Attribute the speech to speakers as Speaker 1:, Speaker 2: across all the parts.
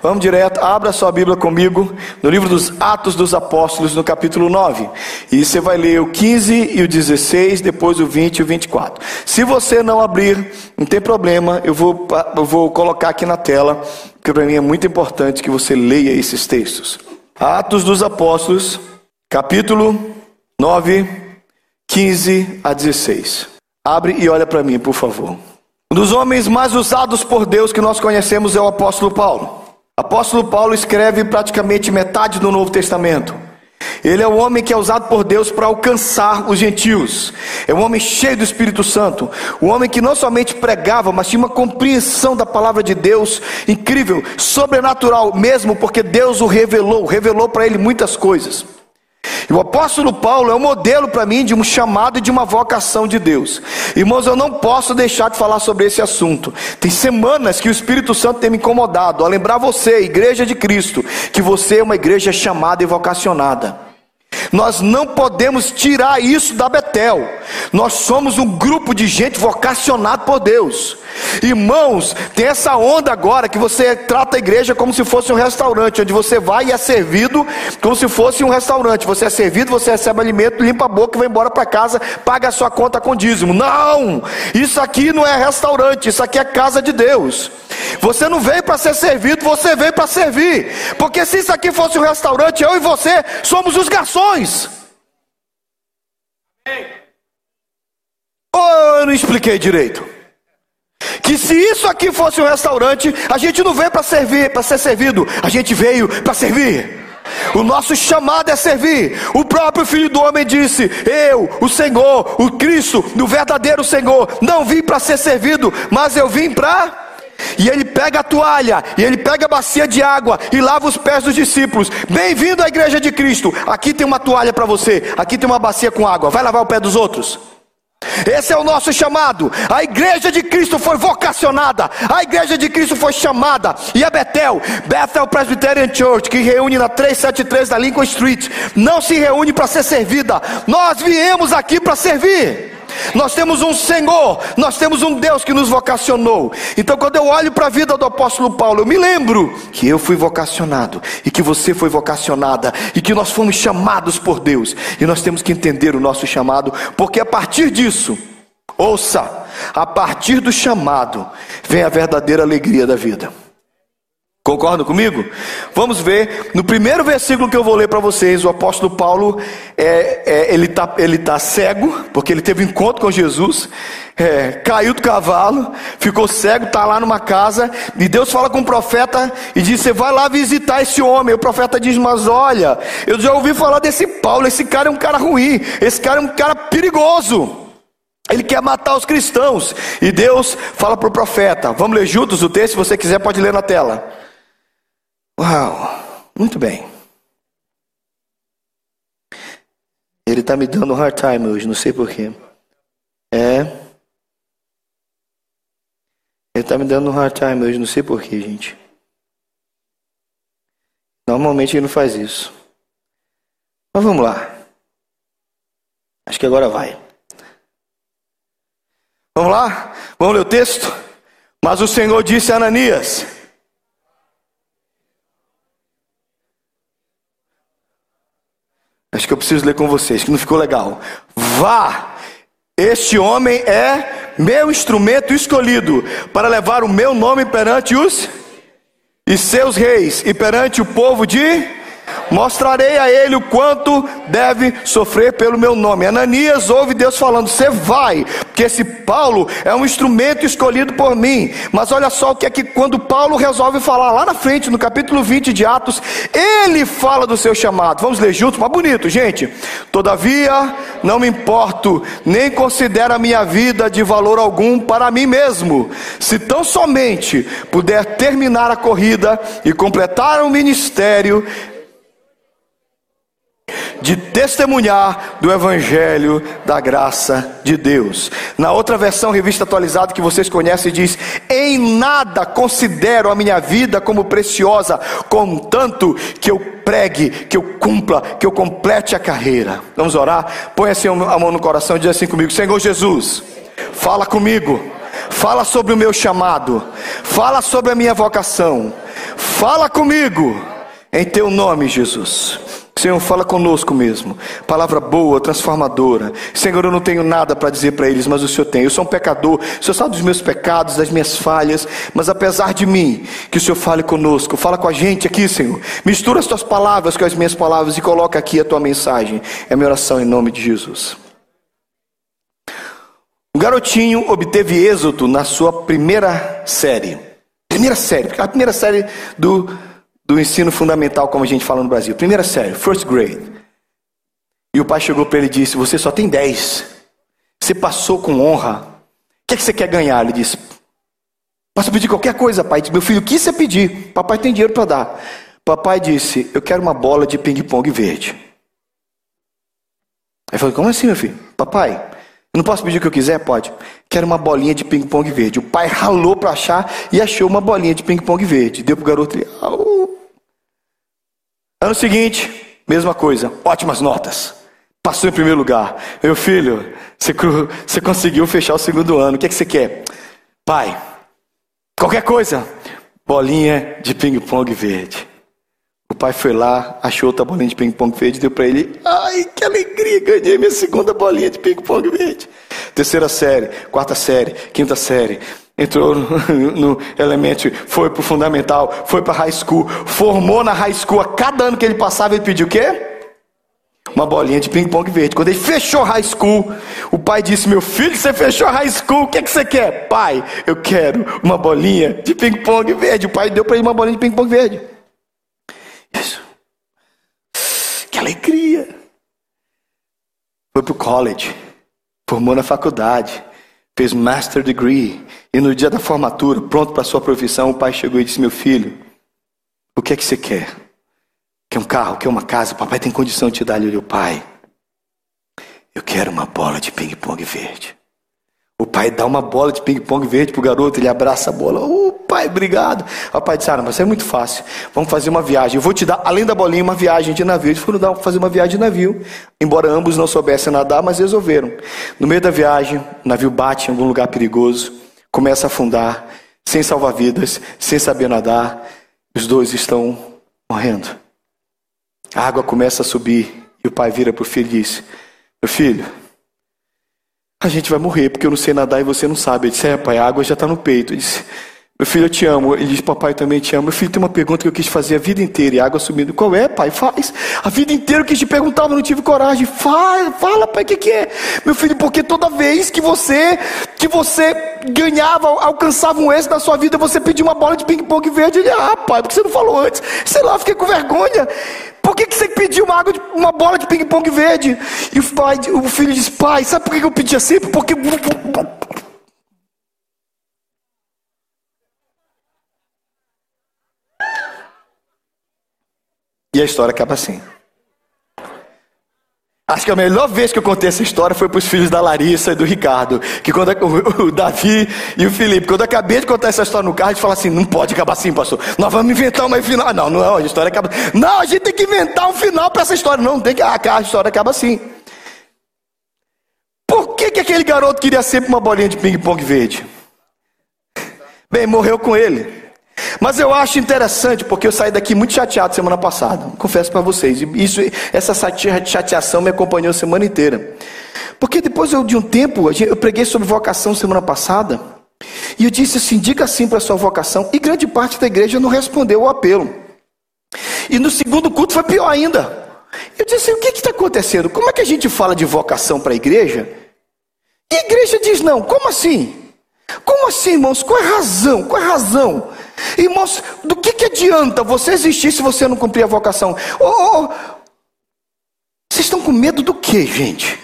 Speaker 1: Vamos direto, abra sua Bíblia comigo no livro dos Atos dos Apóstolos, no capítulo 9. E você vai ler o 15 e o 16, depois o 20 e o 24. Se você não abrir, não tem problema, eu vou, eu vou colocar aqui na tela, porque para mim é muito importante que você leia esses textos. Atos dos Apóstolos, capítulo 9, 15 a 16. Abre e olha para mim, por favor. Um dos homens mais usados por Deus que nós conhecemos é o apóstolo Paulo. Apóstolo Paulo escreve praticamente metade do Novo Testamento. Ele é o homem que é usado por Deus para alcançar os gentios. É um homem cheio do Espírito Santo. Um homem que não somente pregava, mas tinha uma compreensão da palavra de Deus incrível, sobrenatural mesmo, porque Deus o revelou, revelou para ele muitas coisas. E o apóstolo Paulo é um modelo para mim de um chamado e de uma vocação de Deus. Irmãos, eu não posso deixar de falar sobre esse assunto. Tem semanas que o Espírito Santo tem me incomodado a lembrar você, igreja de Cristo, que você é uma igreja chamada e vocacionada. Nós não podemos tirar isso da Betel. Nós somos um grupo de gente vocacionado por Deus. Irmãos, tem essa onda agora que você trata a igreja como se fosse um restaurante, onde você vai e é servido como se fosse um restaurante. Você é servido, você recebe alimento, limpa a boca vai embora para casa, paga a sua conta com dízimo. Não! Isso aqui não é restaurante, isso aqui é casa de Deus. Você não veio para ser servido, você veio para servir. Porque se isso aqui fosse um restaurante, eu e você somos os garçons. Ou oh, eu não expliquei direito? Que se isso aqui fosse um restaurante, a gente não veio para servir, para ser servido, a gente veio para servir. O nosso chamado é servir. O próprio Filho do Homem disse: Eu, o Senhor, o Cristo, o verdadeiro Senhor, não vim para ser servido, mas eu vim para e ele pega a toalha, e ele pega a bacia de água e lava os pés dos discípulos. Bem-vindo à igreja de Cristo. Aqui tem uma toalha para você, aqui tem uma bacia com água. Vai lavar o pé dos outros. Esse é o nosso chamado. A igreja de Cristo foi vocacionada. A igreja de Cristo foi chamada. E a Betel, Bethel Presbyterian Church, que reúne na 373 da Lincoln Street, não se reúne para ser servida. Nós viemos aqui para servir. Nós temos um Senhor, nós temos um Deus que nos vocacionou. Então, quando eu olho para a vida do apóstolo Paulo, eu me lembro que eu fui vocacionado e que você foi vocacionada e que nós fomos chamados por Deus. E nós temos que entender o nosso chamado, porque a partir disso, ouça, a partir do chamado vem a verdadeira alegria da vida. Concordam comigo? Vamos ver, no primeiro versículo que eu vou ler para vocês, o apóstolo Paulo, é, é, ele está ele tá cego, porque ele teve um encontro com Jesus, é, caiu do cavalo, ficou cego, está lá numa casa, e Deus fala com o profeta e diz: Você vai lá visitar esse homem. O profeta diz: Mas olha, eu já ouvi falar desse Paulo, esse cara é um cara ruim, esse cara é um cara perigoso. Ele quer matar os cristãos. E Deus fala para o profeta. Vamos ler juntos o texto? Se você quiser, pode ler na tela. Uau, muito bem. Ele está me dando um hard time hoje, não sei porquê. É. Ele está me dando um hard time hoje, não sei porquê, gente. Normalmente ele não faz isso. Mas vamos lá. Acho que agora vai. Vamos lá? Vamos ler o texto? Mas o Senhor disse a Ananias: Acho que eu preciso ler com vocês, que não ficou legal. Vá! Este homem é meu instrumento escolhido para levar o meu nome perante os e seus reis e perante o povo de Mostrarei a ele o quanto deve sofrer pelo meu nome. Ananias ouve Deus falando: Você vai, porque esse Paulo é um instrumento escolhido por mim. Mas olha só o que é que quando Paulo resolve falar lá na frente, no capítulo 20 de Atos, ele fala do seu chamado. Vamos ler juntos, mas bonito, gente. Todavia, não me importo, nem considero a minha vida de valor algum para mim mesmo, se tão somente puder terminar a corrida e completar o ministério de testemunhar do Evangelho da graça de Deus. Na outra versão, revista atualizada que vocês conhecem, diz: Em nada considero a minha vida como preciosa, contanto que eu pregue, que eu cumpra, que eu complete a carreira. Vamos orar? Põe assim a mão no coração e diz assim comigo: Senhor Jesus, fala comigo, fala sobre o meu chamado, fala sobre a minha vocação Fala comigo em teu nome, Jesus. Senhor, fala conosco mesmo. Palavra boa, transformadora. Senhor, eu não tenho nada para dizer para eles, mas o Senhor tem. Eu sou um pecador. O Senhor sabe dos meus pecados, das minhas falhas. Mas apesar de mim, que o Senhor fale conosco. Fala com a gente aqui, Senhor. Mistura as tuas palavras com as minhas palavras e coloca aqui a tua mensagem. É minha oração em nome de Jesus. O garotinho obteve êxito na sua primeira série. Primeira série, a primeira série do do ensino fundamental, como a gente fala no Brasil. Primeira série, first grade. E o pai chegou para ele e disse: Você só tem 10. Você passou com honra. O que, é que você quer ganhar? Ele disse: Posso pedir qualquer coisa, pai? Disse, Meu filho, o que você pedir? Papai tem dinheiro para dar. Papai disse: Eu quero uma bola de ping-pong verde. Aí falou: Como assim, meu filho? Papai, eu não posso pedir o que eu quiser? Pode. Quero uma bolinha de ping-pong verde. O pai ralou para achar e achou uma bolinha de ping-pong verde. Deu pro garoto. Ele, Ano seguinte, mesma coisa, ótimas notas. Passou em primeiro lugar. Meu filho, você, você conseguiu fechar o segundo ano. O que, é que você quer? Pai, qualquer coisa. Bolinha de ping-pong verde. O pai foi lá, achou outra bolinha de ping-pong verde, deu para ele. Ai, que alegria! Ganhei minha segunda bolinha de ping-pong verde. Terceira série, quarta série, quinta série, entrou no, elemente, foi para o fundamental, foi para high school, formou na high school. A cada ano que ele passava, ele pediu o quê? Uma bolinha de ping-pong verde. Quando ele fechou high school, o pai disse: Meu filho, você fechou high school, o que, é que você quer? Pai, eu quero uma bolinha de ping-pong verde. O pai deu para ele uma bolinha de ping-pong verde. Isso. Que alegria! Foi para o college, formou na faculdade fez master degree, e no dia da formatura, pronto para sua profissão, o pai chegou e disse: Meu filho, o que é que você quer? Quer um carro? Quer uma casa? O papai tem condição de te dar ali. O pai, eu quero uma bola de ping-pong verde. O pai dá uma bola de ping-pong verde pro garoto, ele abraça a bola. Ô oh, pai, obrigado. O pai disse: Ah, mas é muito fácil. Vamos fazer uma viagem. Eu vou te dar, além da bolinha, uma viagem de navio. Eles foram dar, fazer uma viagem de navio. Embora ambos não soubessem nadar, mas resolveram. No meio da viagem, o navio bate em algum lugar perigoso, começa a afundar, sem salva-vidas, sem saber nadar. Os dois estão morrendo. A água começa a subir e o pai vira para o filho e diz: Meu filho, a gente vai morrer porque eu não sei nadar e você não sabe. Ele disse: É, pai, a água já está no peito. Ele disse: Meu filho, eu te amo. Ele disse: Papai, também te amo. Meu filho, tem uma pergunta que eu quis fazer a vida inteira e água subindo. Qual é, pai? Faz. A vida inteira eu quis te perguntar, mas não tive coragem. Fala, fala, pai, o que, que é? Meu filho, porque toda vez que você que você ganhava, alcançava um êxito na sua vida, você pedia uma bola de ping-pong verde. Ele: Ah, pai, porque você não falou antes? Sei lá, fiquei com vergonha. Por que, que você pediu uma, água de, uma bola de ping-pong verde? E o, pai, o filho diz: Pai, sabe por que eu pedia sempre? Porque. E a história acaba assim. Acho que a melhor vez que eu contei essa história foi para os filhos da Larissa e do Ricardo. Que quando o Davi e o Felipe, quando eu acabei de contar essa história no carro, gente fala assim: não pode acabar assim, pastor. Nós vamos inventar uma final. Não, não, a história acaba. Não, a gente tem que inventar um final para essa história. Não, tem que. Ah, a história acaba assim. Por que, que aquele garoto queria sempre uma bolinha de ping-pong verde? Bem, morreu com ele. Mas eu acho interessante porque eu saí daqui muito chateado semana passada. Confesso para vocês. Isso, essa chateação me acompanhou a semana inteira. Porque depois de um tempo, eu preguei sobre vocação semana passada. E eu disse assim: diga sim para a sua vocação. E grande parte da igreja não respondeu o apelo. E no segundo culto foi pior ainda. Eu disse: o que está acontecendo? Como é que a gente fala de vocação para a igreja? E a igreja diz: não. Como assim? Como assim, irmãos? Qual é a razão? Qual é a razão? Irmãos, do que, que adianta você existir se você não cumprir a vocação? Oh, oh. Vocês estão com medo do que, gente?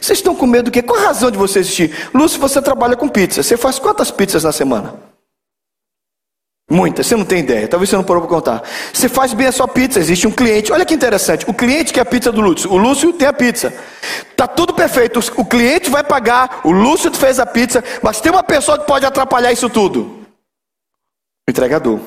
Speaker 1: Vocês estão com medo do quê? Qual a razão de você existir? Lúcio, você trabalha com pizza. Você faz quantas pizzas na semana? Muitas, você não tem ideia, talvez você não parou para contar. Você faz bem a sua pizza, existe um cliente. Olha que interessante, o cliente quer a pizza do Lúcio, o Lúcio tem a pizza. Tá tudo perfeito, o cliente vai pagar, o Lúcio fez a pizza, mas tem uma pessoa que pode atrapalhar isso tudo. Entregador.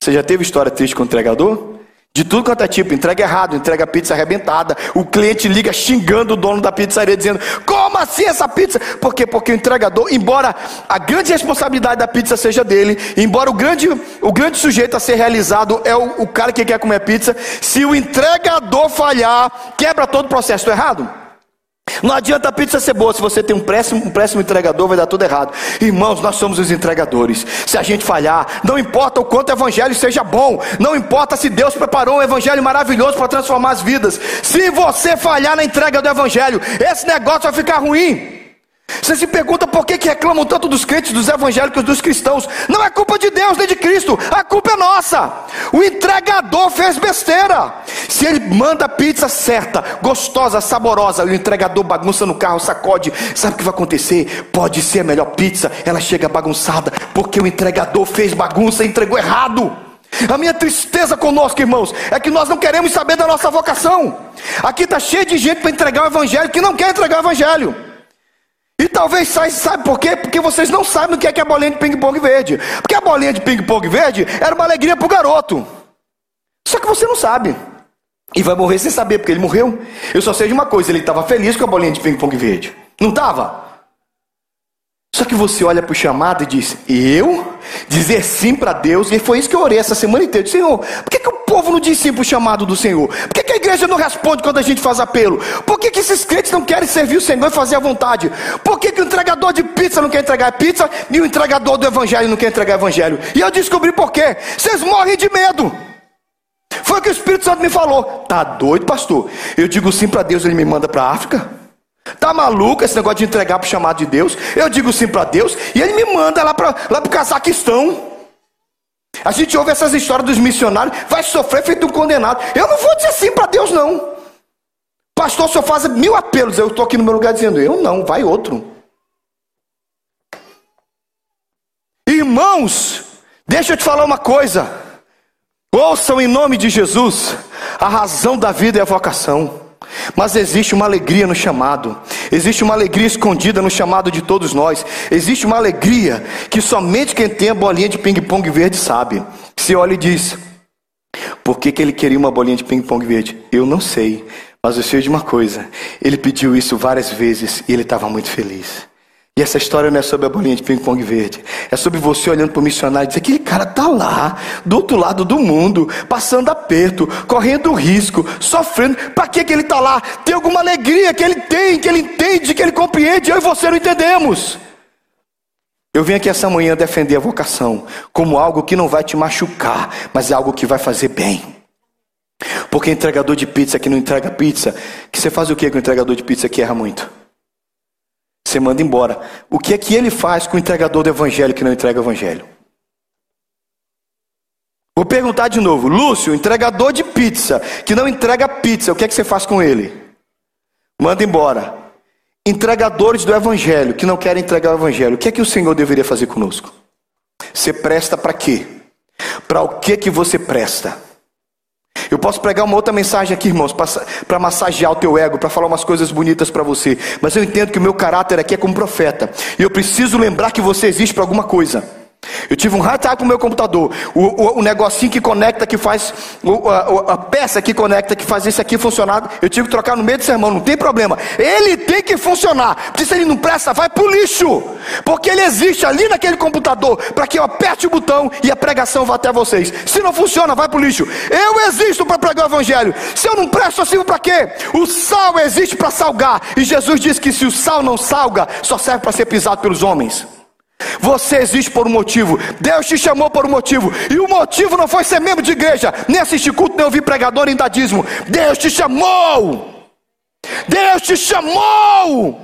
Speaker 1: Você já teve história triste com o entregador? De tudo quanto é tipo, entrega errado, entrega pizza arrebentada. O cliente liga xingando o dono da pizzaria, dizendo: Como assim essa pizza? Por quê? Porque o entregador, embora a grande responsabilidade da pizza seja dele, embora o grande, o grande sujeito a ser realizado é o, o cara que quer comer pizza, se o entregador falhar, quebra todo o processo. Estou errado? Não adianta a pizza ser boa, se você tem um péssimo, um péssimo entregador, vai dar tudo errado. Irmãos, nós somos os entregadores. Se a gente falhar, não importa o quanto o evangelho seja bom, não importa se Deus preparou um evangelho maravilhoso para transformar as vidas. Se você falhar na entrega do evangelho, esse negócio vai ficar ruim. Você se pergunta por que, que reclamam tanto dos crentes, dos evangélicos, dos cristãos. Não é culpa de Deus nem de Cristo, a culpa é nossa. O entregador fez besteira. Se ele manda pizza certa, gostosa, saborosa, o entregador bagunça no carro, sacode, sabe o que vai acontecer? Pode ser a melhor pizza, ela chega bagunçada, porque o entregador fez bagunça e entregou errado. A minha tristeza conosco, irmãos, é que nós não queremos saber da nossa vocação. Aqui está cheio de gente para entregar o evangelho que não quer entregar o evangelho. E talvez sabe por quê? Porque vocês não sabem o que é, que é a bolinha de ping-pong verde. Porque a bolinha de ping-pong verde era uma alegria para o garoto. Só que você não sabe. E vai morrer sem saber, porque ele morreu. Eu só sei de uma coisa: ele estava feliz com a bolinha de ping-pong verde. Não estava? Só que você olha para o chamado e diz: Eu dizer sim para Deus, e foi isso que eu orei essa semana inteira: Senhor, por que, que o povo não diz sim para o chamado do Senhor? Por que, que a igreja não responde quando a gente faz apelo? Por que, que esses crentes não querem servir o Senhor e fazer a vontade? Por que, que o entregador de pizza não quer entregar pizza e o entregador do evangelho não quer entregar evangelho? E eu descobri por quê: vocês morrem de medo. Foi o que o Espírito Santo me falou. Tá doido, pastor? Eu digo sim para Deus, ele me manda para a África. Tá maluco esse negócio de entregar para o chamado de Deus? Eu digo sim para Deus e ele me manda lá para lá o Cazaquistão. A gente ouve essas histórias dos missionários, vai sofrer feito um condenado. Eu não vou dizer sim para Deus, não. Pastor, senhor faz mil apelos. Eu estou aqui no meu lugar dizendo, eu não, vai outro. Irmãos, deixa eu te falar uma coisa. Ouçam em nome de Jesus, a razão da vida é a vocação. Mas existe uma alegria no chamado, existe uma alegria escondida no chamado de todos nós, existe uma alegria que somente quem tem a bolinha de ping-pong verde sabe. Se olha e diz: Por que, que ele queria uma bolinha de ping-pong verde? Eu não sei, mas eu sei de uma coisa: ele pediu isso várias vezes e ele estava muito feliz. E essa história não é sobre a bolinha de ping-pong verde. É sobre você olhando para o missionário e dizer: aquele cara está lá, do outro lado do mundo, passando aperto, correndo risco, sofrendo. Para que, que ele está lá? Tem alguma alegria que ele tem, que ele entende, que ele compreende. Eu e você não entendemos. Eu vim aqui essa manhã defender a vocação como algo que não vai te machucar, mas é algo que vai fazer bem. Porque entregador de pizza que não entrega pizza, que você faz o que com entregador de pizza que erra muito? Você manda embora. O que é que ele faz com o entregador do evangelho que não entrega o evangelho? Vou perguntar de novo. Lúcio, entregador de pizza, que não entrega pizza, o que é que você faz com ele? Manda embora. Entregadores do evangelho, que não querem entregar o evangelho, o que é que o Senhor deveria fazer conosco? Você presta para quê? Para o que que você presta? Eu posso pregar uma outra mensagem aqui, irmãos, para massagear o teu ego, para falar umas coisas bonitas para você. Mas eu entendo que o meu caráter aqui é como profeta. E eu preciso lembrar que você existe para alguma coisa. Eu tive um hard time com o meu computador. O, o, o, negocinho que conecta, que faz. O, a, a, peça que conecta, que faz isso aqui funcionar. Eu tive que trocar no meio do sermão, não tem problema. Ele tem que funcionar. Porque se ele não presta, vai pro lixo. Porque ele existe ali naquele computador para que eu aperte o botão e a pregação vá até vocês. Se não funciona, vai pro lixo. Eu existo para pregar o evangelho. Se eu não presto, eu sirvo para quê? O sal existe para salgar. E Jesus disse que se o sal não salga, só serve para ser pisado pelos homens. Você existe por um motivo. Deus te chamou por um motivo. E o motivo não foi ser membro de igreja, nem assistir culto, nem ouvir pregador em dadismo. Deus te chamou. Deus te chamou.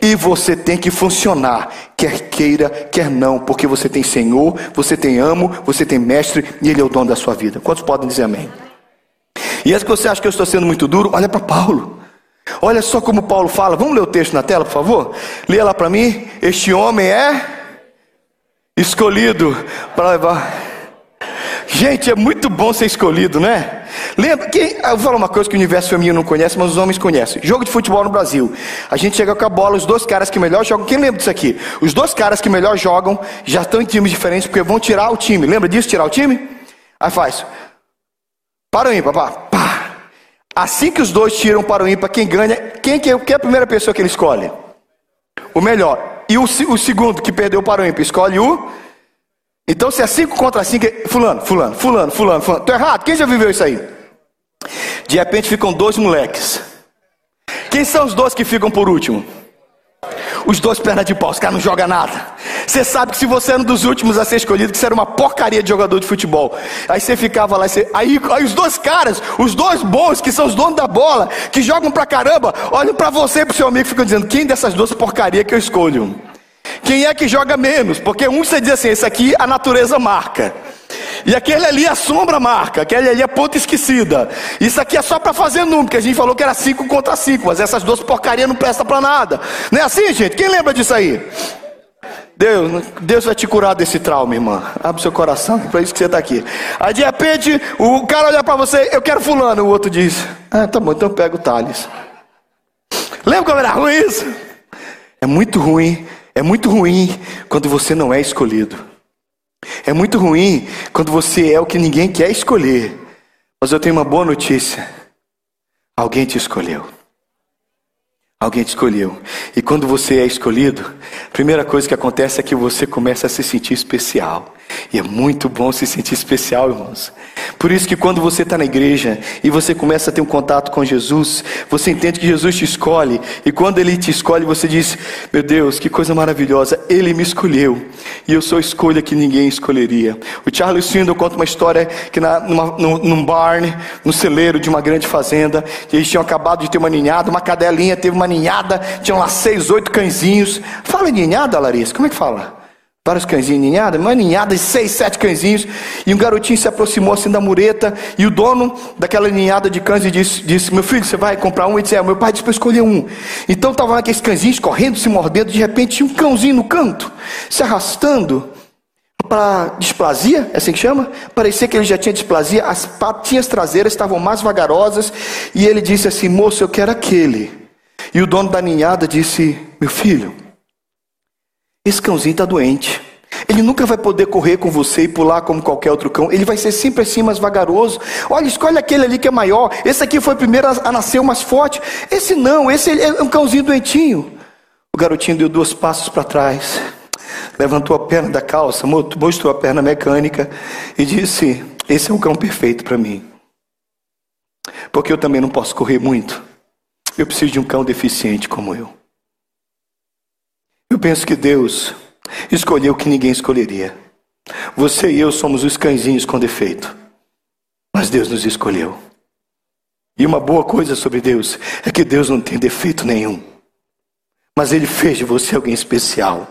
Speaker 1: E você tem que funcionar, quer queira, quer não, porque você tem Senhor, você tem amo, você tem mestre e Ele é o dono da sua vida. Quantos podem dizer amém? E é que você acha que eu estou sendo muito duro, olha para Paulo. Olha só como Paulo fala. Vamos ler o texto na tela, por favor? Leia lá para mim. Este homem é escolhido para levar. Gente, é muito bom ser escolhido, né? Lembra que eu vou falar uma coisa que o universo feminino não conhece, mas os homens conhecem. Jogo de futebol no Brasil. A gente chega com a bola, os dois caras que melhor jogam. Quem lembra disso aqui? Os dois caras que melhor jogam já estão em times diferentes porque vão tirar o time. Lembra disso? Tirar o time? Aí faz. Para o ímpar, pá, pá. Assim que os dois tiram para o ímpar, quem ganha, quem que é, é a primeira pessoa que ele escolhe? O melhor. E o, o segundo que perdeu para o ímpar, escolhe o. Então se é 5 contra 5, fulano, fulano, fulano, fulano, fulano. Tô errado, quem já viveu isso aí? De repente ficam dois moleques. Quem são os dois que ficam por último? Os dois pernas de pau, os caras não jogam nada. Você sabe que se você era um dos últimos a ser escolhido, que você era uma porcaria de jogador de futebol. Aí você ficava lá, você... aí, aí os dois caras, os dois bons, que são os donos da bola, que jogam pra caramba, olham pra você e pro seu amigo e ficam dizendo: quem dessas duas porcarias que eu escolho? Quem é que joga menos? Porque um você diz assim: esse aqui a natureza marca. E aquele ali a sombra marca, aquele ali é ponta esquecida. Isso aqui é só para fazer número, porque a gente falou que era 5 contra 5, mas essas duas porcarias não prestam para nada. Não é assim, gente? Quem lembra disso aí? Deus, Deus vai te curar desse trauma, irmã. Abre seu coração, para isso que você está aqui. Aí de repente, o cara olha para você, eu quero fulano, o outro diz, ah, tá bom, então pega o Thales. Lembra como era ruim isso? É muito ruim, é muito ruim quando você não é escolhido. É muito ruim quando você é o que ninguém quer escolher. Mas eu tenho uma boa notícia: alguém te escolheu. Alguém te escolheu. E quando você é escolhido, a primeira coisa que acontece é que você começa a se sentir especial. E é muito bom se sentir especial, irmãos. Por isso que quando você está na igreja e você começa a ter um contato com Jesus, você entende que Jesus te escolhe. E quando Ele te escolhe, você diz: Meu Deus, que coisa maravilhosa, Ele me escolheu. E eu sou a escolha que ninguém escolheria. O Charles Swindon conta uma história que na, numa, num, num barn, no celeiro de uma grande fazenda, eles tinham acabado de ter uma ninhada, uma cadelinha teve uma ninhada, tinham lá seis, oito cãezinhos. Fala ninhada, Larissa, como é que fala? Vários cãezinhos ninhados, uma ninhada de seis, sete cãezinhos. E um garotinho se aproximou assim da mureta. E o dono daquela ninhada de cães disse, disse: Meu filho, você vai comprar um? E disse: é, Meu pai disse para escolher um. Então estavam aqueles cãezinhos correndo, se mordendo. De repente tinha um cãozinho no canto, se arrastando para displasia, é assim que chama? Parecia que ele já tinha displasia. As patinhas traseiras estavam mais vagarosas. E ele disse assim: Moço, eu quero aquele. E o dono da ninhada disse: Meu filho. Esse cãozinho está doente. Ele nunca vai poder correr com você e pular como qualquer outro cão. Ele vai ser sempre assim, mais vagaroso. Olha, escolhe aquele ali que é maior. Esse aqui foi o primeiro a nascer o mais forte. Esse não, esse é um cãozinho doentinho. O garotinho deu dois passos para trás, levantou a perna da calça, mostrou a perna mecânica e disse: Esse é um cão perfeito para mim. Porque eu também não posso correr muito. Eu preciso de um cão deficiente como eu. Penso que Deus escolheu o que ninguém escolheria. Você e eu somos os cãezinhos com defeito. Mas Deus nos escolheu. E uma boa coisa sobre Deus é que Deus não tem defeito nenhum. Mas Ele fez de você alguém especial.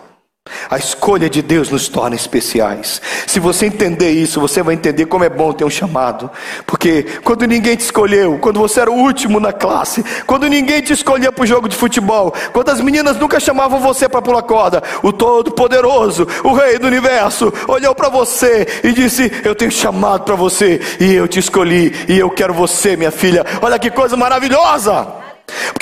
Speaker 1: A escolha de Deus nos torna especiais. Se você entender isso, você vai entender como é bom ter um chamado. Porque quando ninguém te escolheu, quando você era o último na classe, quando ninguém te escolhia para o jogo de futebol, quando as meninas nunca chamavam você para pular corda, o Todo-Poderoso, o Rei do Universo, olhou para você e disse: Eu tenho chamado para você, e eu te escolhi, e eu quero você, minha filha. Olha que coisa maravilhosa!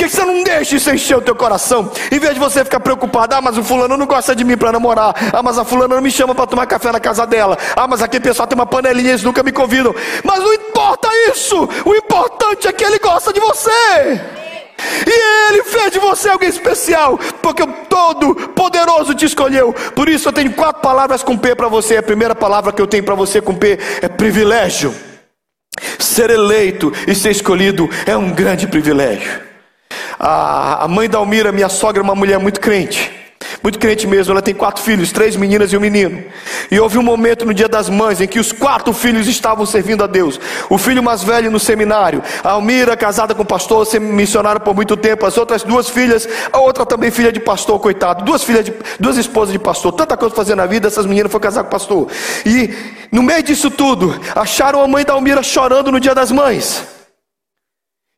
Speaker 1: Que você não deixa isso encher o teu coração? Em vez de você ficar preocupado, ah, mas o fulano não gosta de mim para namorar. Ah, mas a fulana não me chama para tomar café na casa dela. Ah, mas aquele pessoal tem uma panelinha, eles nunca me convidam. Mas não importa isso. O importante é que ele gosta de você. E ele fez de você alguém especial, porque o todo poderoso te escolheu. Por isso eu tenho quatro palavras com P para você. A primeira palavra que eu tenho para você com P é privilégio. Ser eleito e ser escolhido é um grande privilégio. A, a mãe da Almira, minha sogra, é uma mulher muito crente. Muito crente mesmo, ela tem quatro filhos, três meninas e um menino. E houve um momento no dia das mães em que os quatro filhos estavam servindo a Deus. O filho mais velho no seminário, a Almira, casada com pastor, missionária por muito tempo. As outras duas filhas, a outra também filha de pastor, coitado. Duas filhas de, duas esposas de pastor. Tanta coisa fazendo na vida, essas meninas foram casar com pastor. E no meio disso tudo, acharam a mãe da Almira chorando no dia das mães.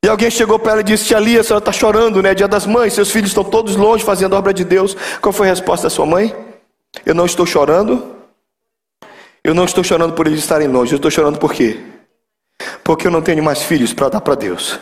Speaker 1: E alguém chegou para ela e disse: Tia Lia, a senhora está chorando, né? Dia das mães, seus filhos estão todos longe fazendo a obra de Deus. Qual foi a resposta da sua mãe? Eu não estou chorando. Eu não estou chorando por eles estarem longe. Eu estou chorando por quê? Porque eu não tenho mais filhos para dar para Deus.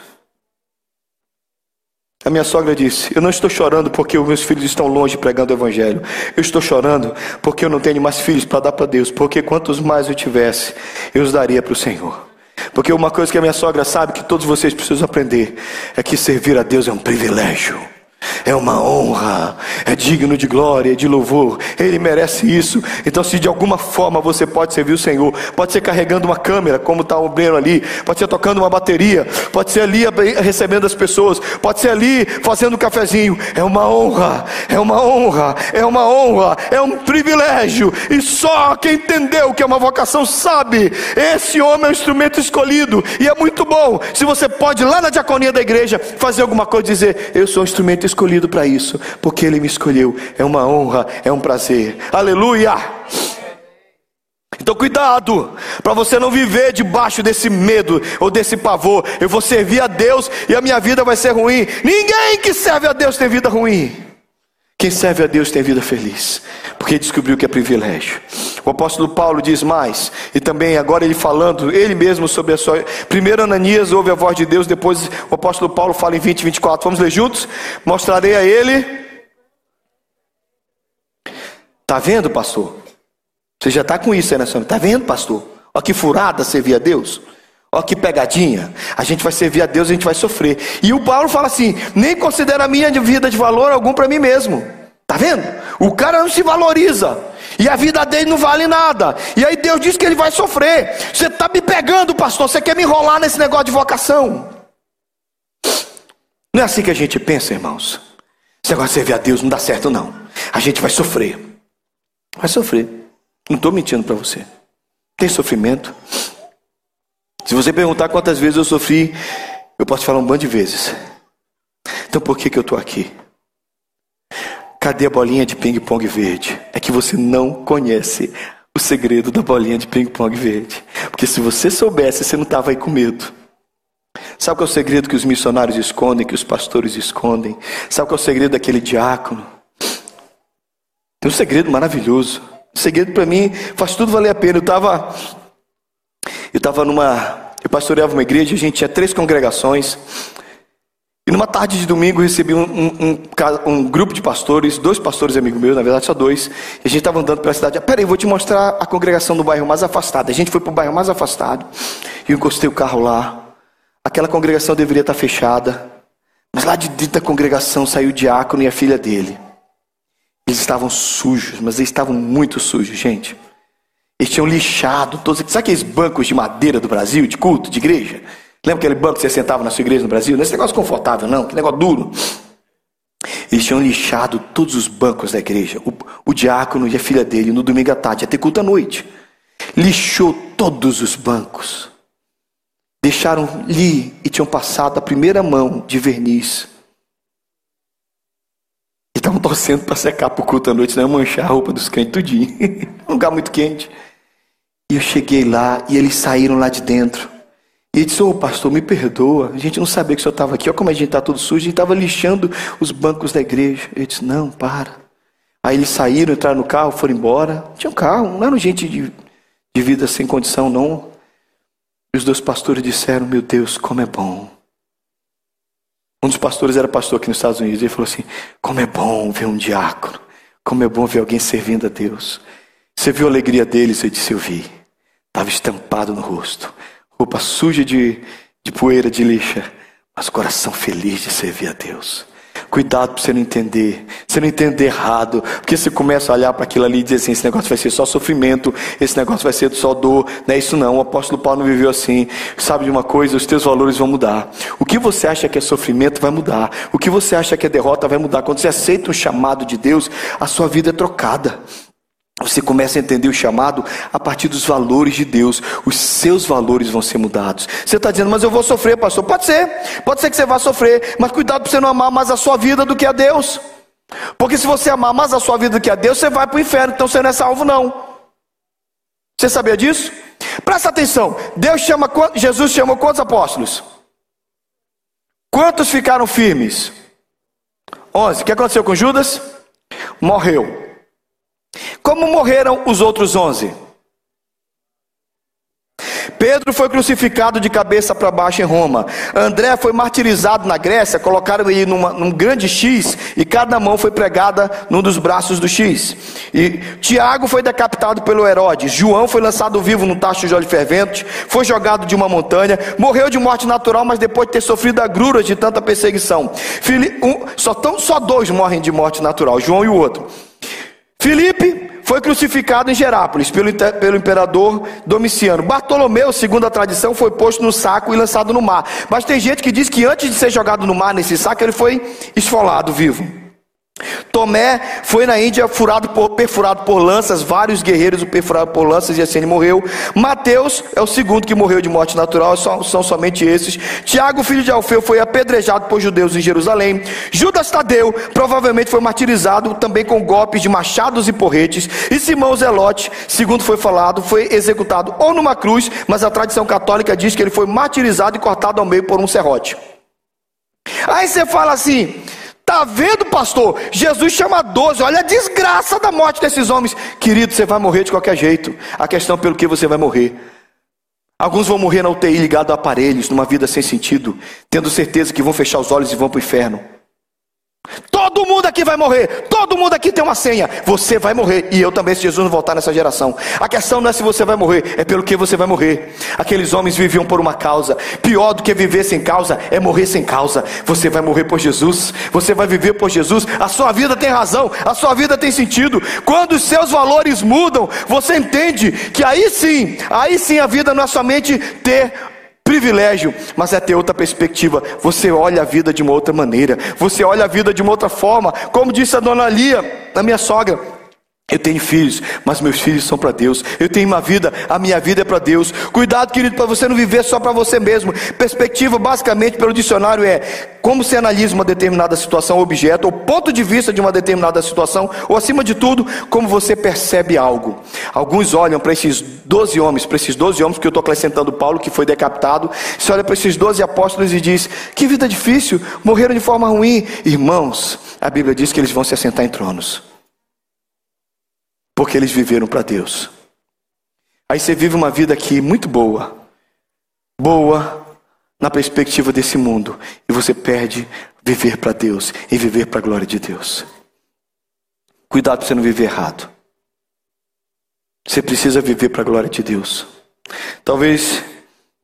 Speaker 1: A minha sogra disse: Eu não estou chorando porque os meus filhos estão longe pregando o Evangelho. Eu estou chorando porque eu não tenho mais filhos para dar para Deus. Porque quantos mais eu tivesse, eu os daria para o Senhor. Porque uma coisa que a minha sogra sabe que todos vocês precisam aprender é que servir a Deus é um privilégio é uma honra, é digno de glória, de louvor, ele merece isso. Então, se de alguma forma você pode servir o Senhor, pode ser carregando uma câmera, como está o Breno ali, pode ser tocando uma bateria, pode ser ali recebendo as pessoas, pode ser ali fazendo um cafezinho, é uma honra, é uma honra, é uma honra, é um privilégio, e só quem entendeu que é uma vocação sabe, esse homem é um instrumento escolhido, e é muito bom, se você pode lá na diaconia da igreja fazer alguma coisa e dizer: Eu sou um instrumento escolhido para isso, porque Ele me escolheu. É uma honra, é um prazer. Aleluia! Então, cuidado, para você não viver debaixo desse medo ou desse pavor. Eu vou servir a Deus e a minha vida vai ser ruim. Ninguém que serve a Deus tem vida ruim. Quem serve a Deus tem vida feliz, porque descobriu que é privilégio. O apóstolo Paulo diz mais, e também agora ele falando, ele mesmo sobre a sua. Primeiro Ananias ouve a voz de Deus, depois o apóstolo Paulo fala em 20 24. Vamos ler juntos? Mostrarei a ele. Tá vendo, pastor? Você já está com isso aí na sua Está vendo, pastor? Olha que furada servir a Deus. Olha que pegadinha. A gente vai servir a Deus, a gente vai sofrer. E o Paulo fala assim: nem considera a minha vida de valor algum para mim mesmo. Tá vendo? O cara não se valoriza. E a vida dele não vale nada. E aí Deus diz que ele vai sofrer. Você está me pegando, pastor. Você quer me enrolar nesse negócio de vocação? Não é assim que a gente pensa, irmãos. Esse negócio de servir a Deus não dá certo, não. A gente vai sofrer. Vai sofrer. Não estou mentindo para você. Tem sofrimento. Se você perguntar quantas vezes eu sofri, eu posso falar um bando de vezes. Então por que, que eu estou aqui? Cadê a bolinha de ping-pong verde? É que você não conhece o segredo da bolinha de ping-pong verde. Porque se você soubesse, você não estava aí com medo. Sabe qual é o segredo que os missionários escondem, que os pastores escondem? Sabe qual é o segredo daquele diácono? Tem um segredo maravilhoso. O segredo para mim faz tudo valer a pena. Eu estava eu estava numa. Eu pastoreava uma igreja, a gente tinha três congregações. Numa tarde de domingo recebi um, um, um, um grupo de pastores, dois pastores amigos meus, na verdade só dois. E a gente estava andando pela cidade. Ah, peraí, vou te mostrar a congregação do bairro mais afastado. A gente foi para o bairro mais afastado. E eu encostei o carro lá. Aquela congregação deveria estar fechada. Mas lá de dentro da congregação saiu o diácono e a filha dele. Eles estavam sujos, mas eles estavam muito sujos, gente. Eles tinham lixado todos. Sabe aqueles bancos de madeira do Brasil, de culto, de igreja? Lembra aquele banco que você sentava na sua igreja no Brasil? Não é esse negócio confortável, não, que negócio duro. Eles tinham lixado todos os bancos da igreja. O, o diácono e a filha dele, no domingo à tarde, ter culto à noite. Lixou todos os bancos. Deixaram ali e tinham passado a primeira mão de verniz. E estavam torcendo para secar para o culto à noite, não manchar a roupa dos crentes tudinho. um lugar muito quente. E eu cheguei lá e eles saíram lá de dentro. E ele disse, ô oh, pastor, me perdoa, a gente não sabia que o senhor estava aqui, olha como a gente está todo sujo, a gente estava lixando os bancos da igreja. Ele disse, não, para. Aí eles saíram, entraram no carro, foram embora. Tinha um carro, não eram gente de, de vida sem condição, não. E os dois pastores disseram, meu Deus, como é bom. Um dos pastores era pastor aqui nos Estados Unidos, ele falou assim, como é bom ver um diácono, como é bom ver alguém servindo a Deus. Você viu a alegria deles? Eu disse, eu vi. Estava estampado no rosto roupa suja de, de poeira, de lixa, mas coração feliz de servir a Deus. Cuidado para você não entender, você não entender errado, porque você começa a olhar para aquilo ali e dizer assim: esse negócio vai ser só sofrimento, esse negócio vai ser só dor. Não é isso, não. O apóstolo Paulo não viveu assim. Sabe de uma coisa? Os teus valores vão mudar. O que você acha que é sofrimento vai mudar. O que você acha que é derrota vai mudar. Quando você aceita um chamado de Deus, a sua vida é trocada. Você começa a entender o chamado a partir dos valores de Deus. Os seus valores vão ser mudados. Você está dizendo, mas eu vou sofrer, pastor. Pode ser. Pode ser que você vá sofrer. Mas cuidado para você não amar mais a sua vida do que a Deus. Porque se você amar mais a sua vida do que a Deus, você vai para o inferno. Então você não é salvo, não. Você sabia disso? Presta atenção. Deus chama, Jesus chamou quantos apóstolos? Quantos ficaram firmes? Onze. O que aconteceu com Judas? Morreu. Como morreram os outros onze? Pedro foi crucificado de cabeça para baixo em Roma. André foi martirizado na Grécia, colocaram ele numa, num grande X e cada mão foi pregada num dos braços do X. E Tiago foi decapitado pelo Herodes. João foi lançado vivo num tacho de óleo fervente, foi jogado de uma montanha, morreu de morte natural, mas depois de ter sofrido agruras de tanta perseguição. Um, só, tão, só dois morrem de morte natural, João e o outro. Filipe foi crucificado em Gerápolis pelo, pelo imperador Domiciano. Bartolomeu, segundo a tradição, foi posto no saco e lançado no mar. Mas tem gente que diz que antes de ser jogado no mar nesse saco, ele foi esfolado vivo. Tomé foi na Índia furado por, perfurado por lanças, vários guerreiros o perfuraram por lanças e assim ele morreu. Mateus é o segundo que morreu de morte natural, são, são somente esses. Tiago, filho de Alfeu, foi apedrejado por judeus em Jerusalém. Judas Tadeu provavelmente foi martirizado também com golpes de machados e porretes. E Simão Zelote, segundo foi falado, foi executado ou numa cruz, mas a tradição católica diz que ele foi martirizado e cortado ao meio por um serrote. Aí você fala assim. Está vendo, pastor? Jesus chama 12. Olha a desgraça da morte desses homens. Querido, você vai morrer de qualquer jeito. A questão é pelo que você vai morrer. Alguns vão morrer na UTI ligado a aparelhos, numa vida sem sentido, tendo certeza que vão fechar os olhos e vão para o inferno. Todo mundo aqui vai morrer. Todo mundo aqui tem uma senha. Você vai morrer. E eu também, se Jesus não voltar nessa geração. A questão não é se você vai morrer, é pelo que você vai morrer. Aqueles homens viviam por uma causa. Pior do que viver sem causa é morrer sem causa. Você vai morrer por Jesus. Você vai viver por Jesus. A sua vida tem razão. A sua vida tem sentido. Quando os seus valores mudam, você entende que aí sim, aí sim a vida não é somente ter privilégio, mas é ter outra perspectiva. Você olha a vida de uma outra maneira, você olha a vida de uma outra forma. Como disse a dona Lia, a minha sogra, eu tenho filhos, mas meus filhos são para Deus. Eu tenho uma vida, a minha vida é para Deus. Cuidado, querido, para você não viver só para você mesmo. Perspectiva, basicamente, pelo dicionário é como se analisa uma determinada situação, objeto, ou ponto de vista de uma determinada situação, ou acima de tudo, como você percebe algo. Alguns olham para esses 12 homens, para esses 12 homens que eu estou acrescentando Paulo, que foi decapitado. Você olha para esses 12 apóstolos e diz: Que vida difícil, morreram de forma ruim. Irmãos, a Bíblia diz que eles vão se assentar em tronos porque eles viveram para Deus. Aí você vive uma vida aqui muito boa, boa na perspectiva desse mundo, e você perde viver para Deus e viver para a glória de Deus. Cuidado para você não viver errado. Você precisa viver para a glória de Deus. Talvez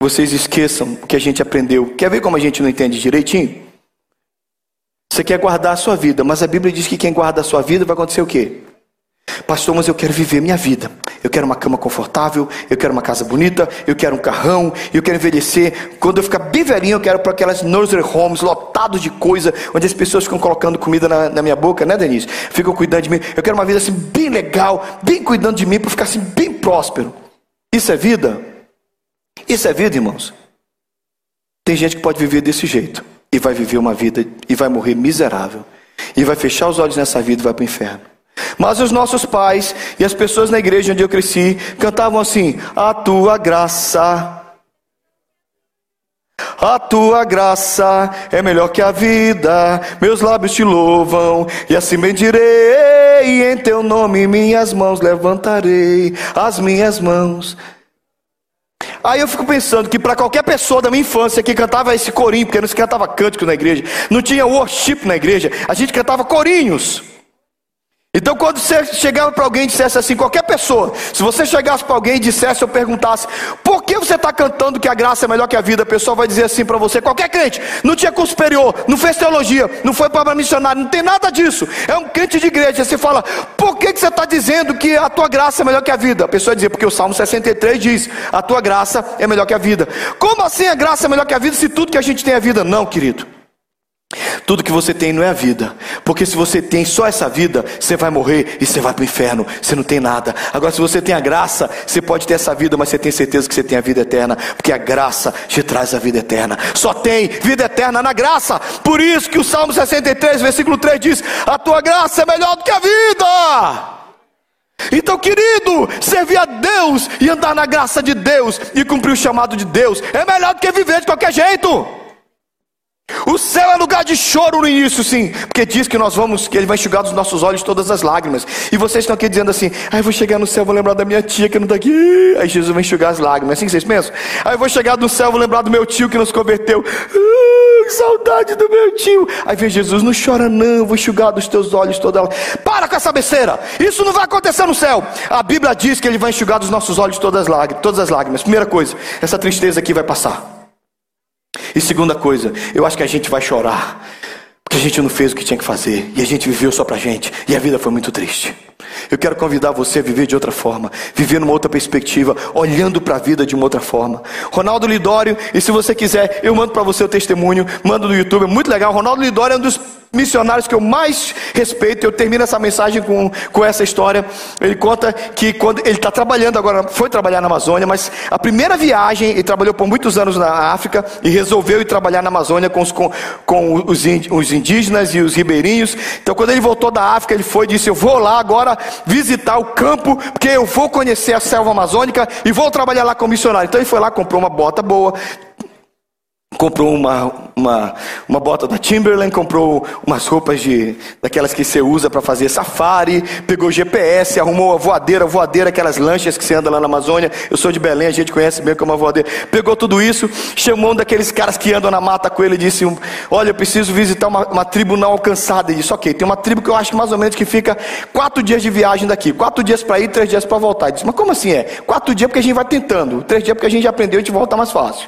Speaker 1: vocês esqueçam o que a gente aprendeu. Quer ver como a gente não entende direitinho? Você quer guardar a sua vida, mas a Bíblia diz que quem guarda a sua vida vai acontecer o quê? Pastor, mas eu quero viver minha vida. Eu quero uma cama confortável, eu quero uma casa bonita, eu quero um carrão, eu quero envelhecer. Quando eu ficar bem velhinho, eu quero para aquelas nursery homes lotados de coisa, onde as pessoas ficam colocando comida na, na, minha boca, né, Denise? Ficam cuidando de mim. Eu quero uma vida assim bem legal, bem cuidando de mim, para ficar assim bem próspero. Isso é vida? Isso é vida, irmãos? Tem gente que pode viver desse jeito e vai viver uma vida e vai morrer miserável e vai fechar os olhos nessa vida e vai para o inferno. Mas os nossos pais e as pessoas na igreja onde eu cresci cantavam assim: A tua graça. A tua graça é melhor que a vida, meus lábios te louvam, e assim bendirei, em teu nome minhas mãos levantarei, as minhas mãos. Aí eu fico pensando que para qualquer pessoa da minha infância que cantava esse corinho, porque não se cantava cântico na igreja, não tinha worship na igreja, a gente cantava corinhos. Então, quando você chegava para alguém e dissesse assim, qualquer pessoa, se você chegasse para alguém e dissesse ou perguntasse, por que você está cantando que a graça é melhor que a vida? A pessoa vai dizer assim para você, qualquer crente, não tinha curso superior, não fez teologia, não foi para missionário, não tem nada disso. É um crente de igreja. Você fala, por que, que você está dizendo que a tua graça é melhor que a vida? A pessoa dizer, porque o Salmo 63 diz, a tua graça é melhor que a vida. Como assim a graça é melhor que a vida se tudo que a gente tem é vida? Não, querido. Tudo que você tem não é a vida, porque se você tem só essa vida, você vai morrer e você vai para o inferno, você não tem nada. Agora, se você tem a graça, você pode ter essa vida, mas você tem certeza que você tem a vida eterna, porque a graça te traz a vida eterna. Só tem vida eterna na graça. Por isso que o Salmo 63, versículo 3 diz: A tua graça é melhor do que a vida. Então, querido, servir a Deus e andar na graça de Deus e cumprir o chamado de Deus é melhor do que viver de qualquer jeito. O céu é lugar de choro no início, sim, porque diz que nós vamos, que Ele vai enxugar dos nossos olhos todas as lágrimas. E vocês estão aqui dizendo assim: ah, eu vou chegar no céu, vou lembrar da minha tia que não está aqui. Aí Jesus vai enxugar as lágrimas. É assim que vocês pensam? Aí eu vou chegar no céu, vou lembrar do meu tio que nos converteu. Ah, saudade do meu tio. Aí vem Jesus: não chora, não, vou enxugar dos teus olhos toda ela. Para com essa besteira. Isso não vai acontecer no céu. A Bíblia diz que Ele vai enxugar dos nossos olhos. Todas as lágrimas. Primeira coisa, essa tristeza aqui vai passar. E segunda coisa, eu acho que a gente vai chorar, porque a gente não fez o que tinha que fazer, e a gente viveu só pra gente, e a vida foi muito triste. Eu quero convidar você a viver de outra forma, viver numa outra perspectiva, olhando para a vida de uma outra forma. Ronaldo Lidório, e se você quiser, eu mando para você o testemunho, mando no YouTube, é muito legal. Ronaldo Lidório é um dos missionários que eu mais respeito. Eu termino essa mensagem com, com essa história. Ele conta que quando ele está trabalhando agora, foi trabalhar na Amazônia, mas a primeira viagem, ele trabalhou por muitos anos na África e resolveu ir trabalhar na Amazônia com os, com, com os, indígenas e os ribeirinhos. Então, quando ele voltou da África, ele foi e disse: Eu vou lá agora visitar o campo, porque eu vou conhecer a selva amazônica e vou trabalhar lá como missionário. Então, ele foi lá, comprou uma bota boa, comprou uma, uma, uma bota da Timberland, comprou umas roupas de daquelas que você usa para fazer safari, pegou GPS, arrumou a voadeira, voadeira, aquelas lanchas que você anda lá na Amazônia. Eu sou de Belém, a gente conhece bem como uma voadeira. Pegou tudo isso, chamou um daqueles caras que andam na mata com ele e disse: Olha, eu preciso visitar uma, uma tribo não alcançada. Ele disse: Ok, tem uma tribo que eu acho mais ou menos que fica quatro dias de viagem daqui, quatro dias para ir, três dias para voltar. Ele disse: Mas como assim é? Quatro dias porque a gente vai tentando, três dias porque a gente já aprendeu e a gente volta mais fácil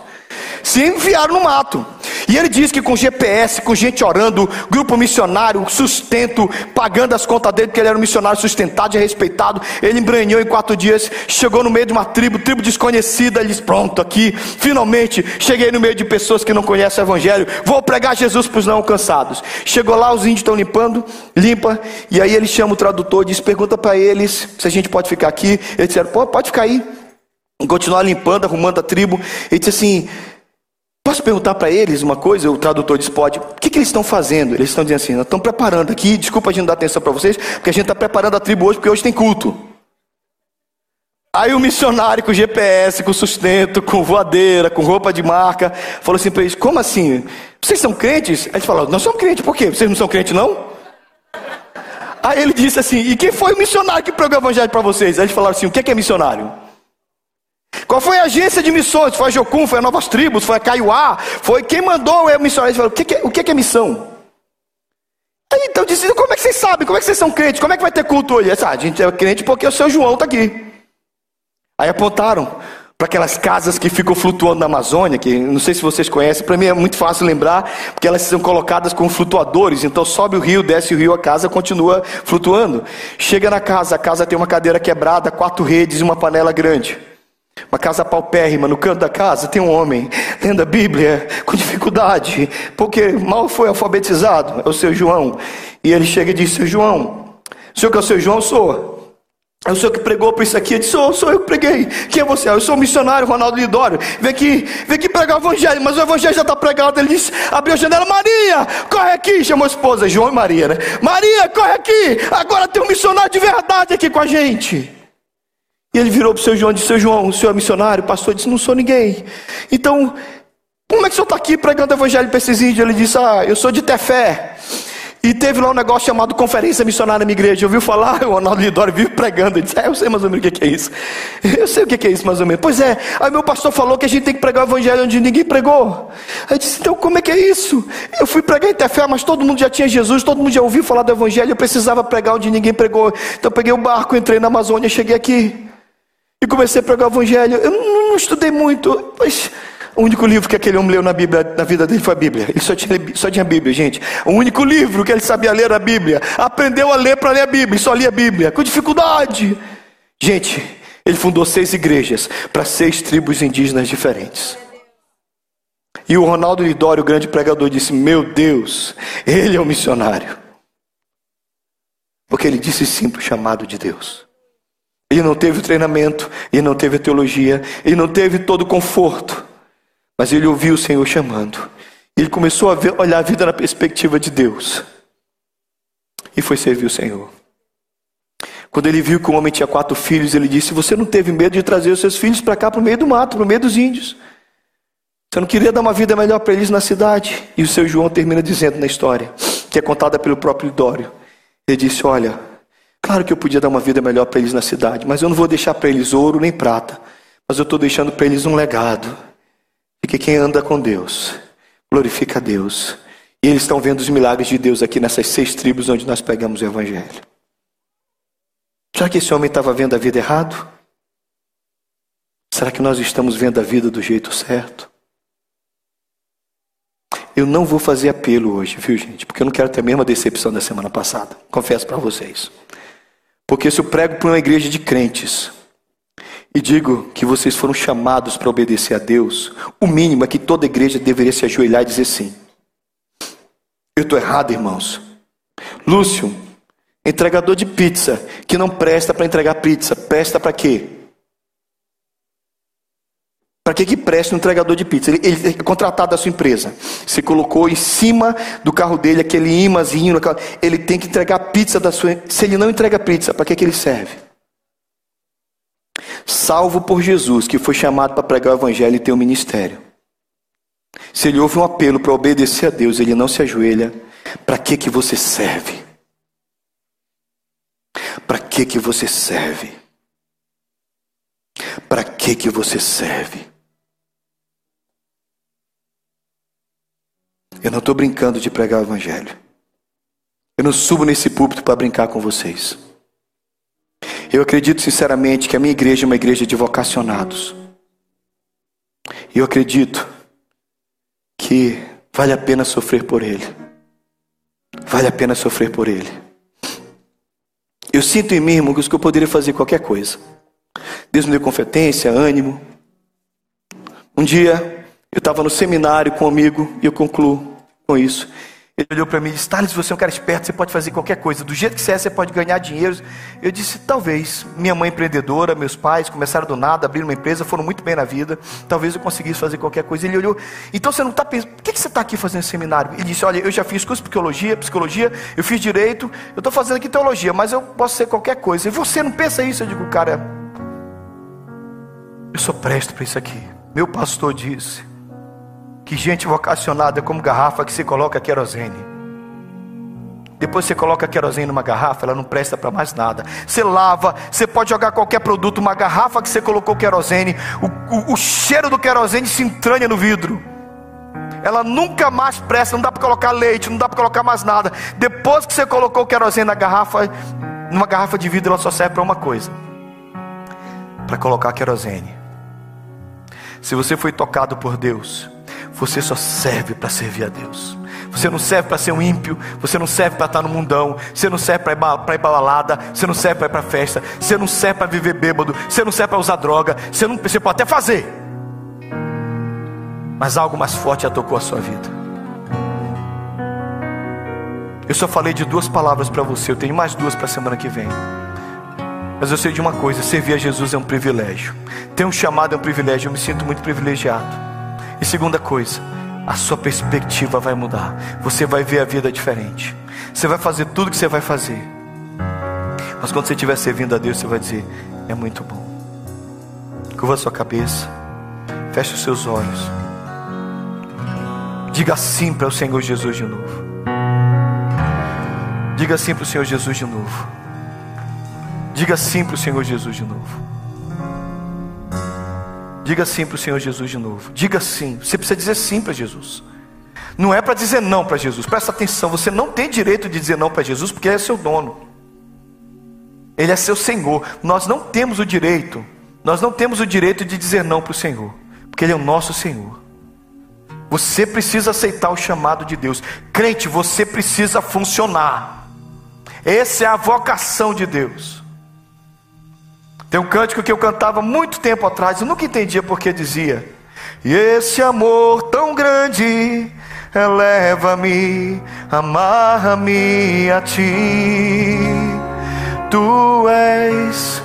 Speaker 1: se enviaram no mato. E ele diz que com GPS, com gente orando, grupo missionário, sustento, pagando as contas dele, porque ele era um missionário sustentado e respeitado. Ele embranhou em quatro dias, chegou no meio de uma tribo, tribo desconhecida. Ele diz: Pronto, aqui, finalmente, cheguei no meio de pessoas que não conhecem o Evangelho. Vou pregar Jesus para os não alcançados. Chegou lá, os índios estão limpando, limpa. E aí ele chama o tradutor, diz: Pergunta para eles se a gente pode ficar aqui. Eles disseram: pode ficar aí continuar limpando, arrumando a tribo. Ele disse assim: Posso perguntar para eles uma coisa? O tradutor disse: Pode. O que, que eles estão fazendo? Eles estão dizendo assim: Nós estamos preparando aqui. Desculpa a gente não dar atenção para vocês, porque a gente está preparando a tribo hoje, porque hoje tem culto. Aí o missionário com GPS, com sustento, com voadeira, com roupa de marca, falou assim para eles: Como assim? Vocês são crentes? Aí eles falaram: Nós somos crentes, por quê? Vocês não são crentes, não? Aí ele disse assim: E quem foi o missionário que pregou o evangelho para vocês? Aí eles falaram assim: O que é, é missionário? Qual foi a agência de missões? Foi a Jocum, foi a Novas Tribos, foi a Caiuá, foi quem mandou o missionário. Falou, o que, é, o que é missão? Aí então disse, como é que vocês sabem? Como é que vocês são crentes? Como é que vai ter culto hoje? Ah, a gente é crente porque o seu João está aqui. Aí apontaram para aquelas casas que ficam flutuando na Amazônia, que não sei se vocês conhecem, para mim é muito fácil lembrar, porque elas são colocadas com flutuadores, então sobe o rio, desce o rio, a casa continua flutuando. Chega na casa, a casa tem uma cadeira quebrada, quatro redes e uma panela grande. Uma casa paupérrima, no canto da casa tem um homem lendo a Bíblia com dificuldade, porque mal foi alfabetizado, é o seu João. E ele chega e diz: Seu João, o senhor que é o seu João? Sou. É o senhor que pregou por isso aqui? Eu disse: Sou, sou eu que preguei. Quem é você? Eu sou o missionário Ronaldo Lidório. Vem aqui, vem aqui pregar o evangelho, mas o evangelho já está pregado. Ele disse: Abriu a janela, Maria, corre aqui. Chamou a esposa, João e Maria, né? Maria, corre aqui. Agora tem um missionário de verdade aqui com a gente. E ele virou para o seu João e disse: Seu João, o senhor é missionário? O pastor disse: Não sou ninguém. Então, como é que o senhor está aqui pregando o evangelho para esses índios? Ele disse: Ah, eu sou de Tefé. E teve lá um negócio chamado Conferência Missionária na minha igreja. Ouviu falar? O Ronaldo Lidório vive pregando. Ele disse: é, Eu sei mais ou menos o que é isso. Eu sei o que é isso mais ou menos. Pois é, aí meu pastor falou que a gente tem que pregar o evangelho onde ninguém pregou. Aí eu disse: Então como é que é isso? Eu fui pregar em Tefé, mas todo mundo já tinha Jesus, todo mundo já ouviu falar do evangelho. Eu precisava pregar onde ninguém pregou. Então eu peguei o barco, entrei na Amazônia, cheguei aqui. E comecei a pregar o evangelho. Eu não, não estudei muito, mas o único livro que aquele homem leu na Bíblia, na vida dele foi a Bíblia. Ele só tinha, só tinha Bíblia, gente. O único livro que ele sabia ler era a Bíblia. Aprendeu a ler para ler a Bíblia, só lia a Bíblia, com dificuldade. Gente, ele fundou seis igrejas para seis tribos indígenas diferentes. E o Ronaldo Lidório, o grande pregador, disse: Meu Deus, ele é um missionário. Porque ele disse sim para o chamado de Deus. Ele não teve treinamento, ele não teve teologia, ele não teve todo o conforto, mas ele ouviu o Senhor chamando. Ele começou a ver, olhar a vida na perspectiva de Deus e foi servir o Senhor. Quando ele viu que o homem tinha quatro filhos, ele disse: Você não teve medo de trazer os seus filhos para cá, para o meio do mato, para o meio dos índios? Você não queria dar uma vida melhor para eles na cidade? E o seu João termina dizendo na história, que é contada pelo próprio Dório. Ele disse: Olha, claro que eu podia dar uma vida melhor para eles na cidade, mas eu não vou deixar para eles ouro nem prata, mas eu estou deixando para eles um legado. Porque quem anda com Deus, glorifica a Deus. E eles estão vendo os milagres de Deus aqui nessas seis tribos onde nós pegamos o Evangelho. Será que esse homem estava vendo a vida errado? Será que nós estamos vendo a vida do jeito certo? Eu não vou fazer apelo hoje, viu, gente? Porque eu não quero ter a mesma decepção da semana passada. Confesso para vocês. Porque se eu prego para uma igreja de crentes e digo que vocês foram chamados para obedecer a Deus, o mínimo é que toda igreja deveria se ajoelhar e dizer sim. Eu estou errado, irmãos. Lúcio, entregador de pizza, que não presta para entregar pizza, presta para quê? Para que, que presta um entregador de pizza? Ele, ele é contratado da sua empresa. Você colocou em cima do carro dele aquele imãzinho. Ele tem que entregar pizza da sua. Se ele não entrega pizza, para que, que ele serve? Salvo por Jesus, que foi chamado para pregar o evangelho e ter um ministério. Se ele ouve um apelo para obedecer a Deus, ele não se ajoelha. Para que que você serve? Para que que você serve? Para que que você serve? Eu não estou brincando de pregar o Evangelho. Eu não subo nesse púlpito para brincar com vocês. Eu acredito sinceramente que a minha igreja é uma igreja de vocacionados. Eu acredito que vale a pena sofrer por Ele. Vale a pena sofrer por Ele. Eu sinto em mim, irmãos, que eu poderia fazer qualquer coisa. Deus me deu competência, ânimo. Um dia eu estava no seminário com um amigo e eu concluo com isso. Ele olhou para mim e disse: Thales, você é um cara esperto, você pode fazer qualquer coisa. Do jeito que você é, você pode ganhar dinheiro. Eu disse: talvez. Minha mãe empreendedora, meus pais começaram do nada, abriram uma empresa, foram muito bem na vida. Talvez eu conseguisse fazer qualquer coisa. Ele olhou: então você não está pensando, por que, que você está aqui fazendo seminário? Ele disse: olha, eu já fiz curso de psicologia, psicologia, eu fiz direito, eu estou fazendo aqui teologia, mas eu posso ser qualquer coisa. E você não pensa isso? Eu digo: cara, eu sou presto para isso aqui. Meu pastor disse que gente vocacionada como garrafa que se coloca querosene. Depois você coloca querosene numa garrafa, ela não presta para mais nada. Você lava, você pode jogar qualquer produto, uma garrafa que você colocou querosene, o, o, o cheiro do querosene se entranha no vidro. Ela nunca mais presta, não dá para colocar leite, não dá para colocar mais nada. Depois que você colocou querosene na garrafa, numa garrafa de vidro, ela só serve para uma coisa: para colocar querosene. Se você foi tocado por Deus, você só serve para servir a Deus. Você não serve para ser um ímpio, você não serve para estar no mundão, você não serve para ir para balada, você não serve para ir para festa, você não serve para viver bêbado, você não serve para usar droga, você não você pode até fazer. Mas algo mais forte já tocou a sua vida. Eu só falei de duas palavras para você, eu tenho mais duas para a semana que vem. Mas eu sei de uma coisa: servir a Jesus é um privilégio. Ter um chamado é um privilégio. Eu me sinto muito privilegiado. E segunda coisa, a sua perspectiva vai mudar. Você vai ver a vida diferente. Você vai fazer tudo que você vai fazer. Mas quando você estiver servindo a Deus, você vai dizer: é muito bom. Curva a sua cabeça. Feche os seus olhos. Diga sim para o Senhor Jesus de novo. Diga sim para o Senhor Jesus de novo. Diga sim para o Senhor Jesus de novo. Diga sim para o Senhor Jesus de novo. Diga sim. Você precisa dizer sim para Jesus. Não é para dizer não para Jesus. Presta atenção. Você não tem direito de dizer não para Jesus porque Ele é seu dono. Ele é seu Senhor. Nós não temos o direito. Nós não temos o direito de dizer não para o Senhor. Porque Ele é o nosso Senhor. Você precisa aceitar o chamado de Deus. Crente, você precisa funcionar. Essa é a vocação de Deus. Tem um cântico que eu cantava muito tempo atrás, eu nunca entendia porque dizia: E esse amor tão grande eleva-me, amarra-me a ti. Tu és